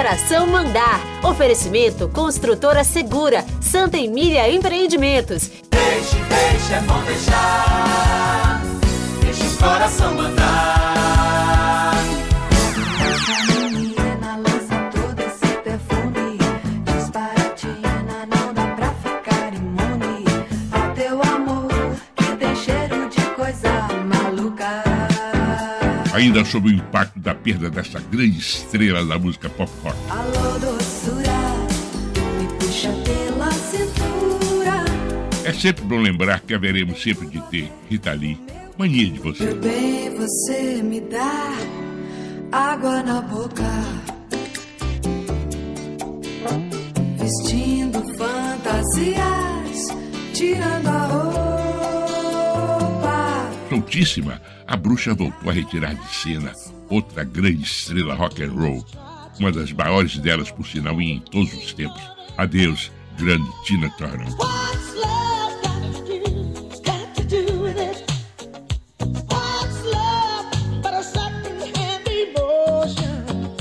coração mandar. Oferecimento Construtora Segura, Santa Emília Empreendimentos. Deixe, deixe, é bom deixar. Deixe o coração mandar. Ainda sob o impacto da perda dessa grande estrela da música pop rock. Alô, doçura, me puxa pela cintura. É sempre bom lembrar que haveremos sempre de ter, Rita Lee, mania de você. Meu bem, você me dá água na boca. Vestindo fantasias, tirando a roupa. Soltíssima a bruxa voltou a retirar de cena outra grande estrela rock and roll, uma das maiores delas, por sinal, em todos os tempos. Adeus, grande Tina Turner.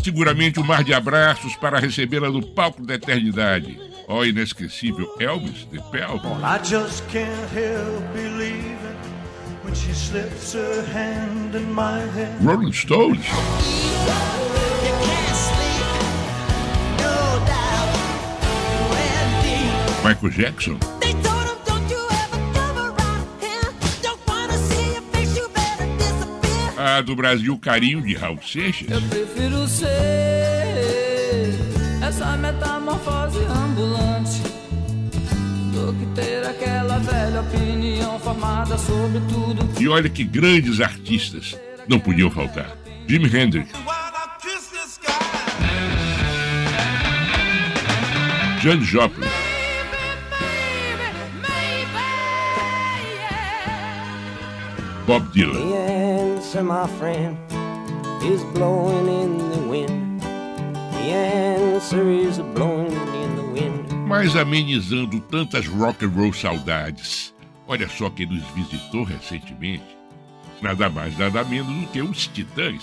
Seguramente um mar de abraços para recebê-la no palco da eternidade. Ó, oh, inesquecível Elvis de Pelvo. I just can't help believing Rolling Stones. Michael Jackson. A do Brasil, Carinho de Raul Seixas. Eu prefiro ser essa metamorfose ambulante que ter aquela velha opinião formada sobre tudo. E olha que grandes artistas não podiam faltar. Jimi Hendrix. John Joplin. Bob Dylan. The answer, my friend, is blowing in the wind. The answer is blowing in the wind mas amenizando tantas rock and roll saudades. Olha só quem nos visitou recentemente. Nada mais, nada menos do que os Titãs.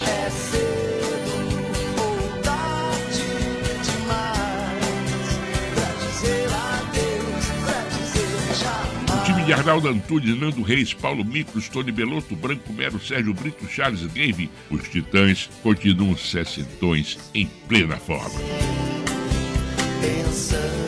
O time de Arnaldo Antunes, Nando Reis, Paulo Micros, Tony Belotto, Branco Mero, Sérgio Brito, Charles Dave, os Titãs continuam sessentões em plena forma. Pensando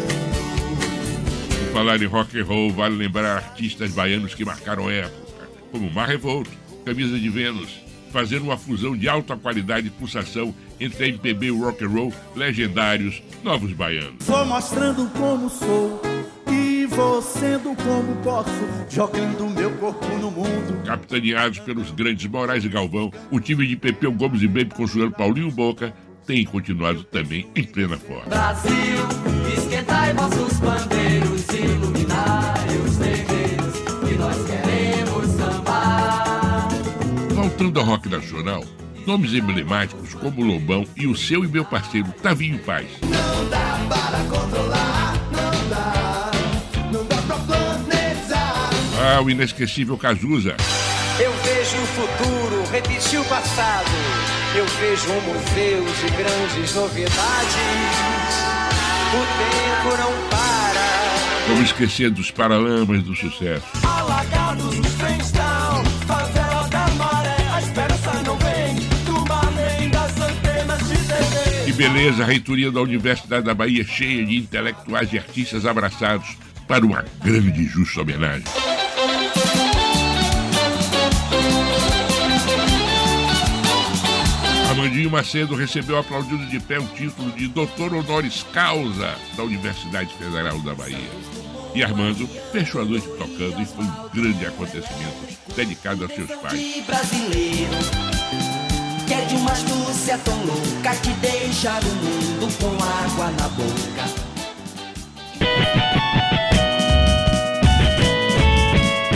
falar em rock and roll, vale lembrar artistas baianos que marcaram época, como Mar Revolto, Camisa de Vênus, fazendo uma fusão de alta qualidade e pulsação entre MPB e rock and roll, legendários, novos baianos. Vou mostrando como sou e vou sendo como posso, jogando meu corpo no mundo. Capitaneados pelos grandes Moraes e Galvão, o time de Pepeu Gomes e Baby Consuelo Paulinho Boca tem continuado também em plena forma. Brasil, esquentai vossos bandeiros, iluminai os terreiros, que nós queremos sambar. Voltando ao rock nacional, nomes emblemáticos como Lobão e o seu e meu parceiro Tavinho Paz. Não dá para controlar, não dá, não dá pra planejar. Ah, o inesquecível Cazuza. Eu vejo o futuro, repetir o passado eu vejo um museu de grandes novidades. O esquecer dos paralamas do sucesso. Alagados no Trenchtown, favelas da maré, a esperança não vem do mar nem das antenas de TV. Que beleza, a reitoria da Universidade da Bahia cheia de intelectuais e artistas abraçados para uma grande e justa homenagem. Armandinho Macedo recebeu aplaudido de pé o título de doutor honoris causa da Universidade Federal da Bahia. E Armando fechou a noite tocando e foi um grande acontecimento dedicado aos seus pais. brasileiro que é de uma astúcia tão louca que deixa o mundo com água na boca.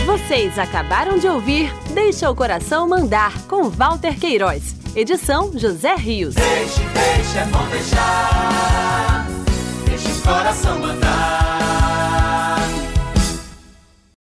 Vocês acabaram de ouvir Deixa o Coração Mandar com Walter Queiroz. Edição José Rios. Deixe, deixe, é bom deixar. Deixe o coração mandar.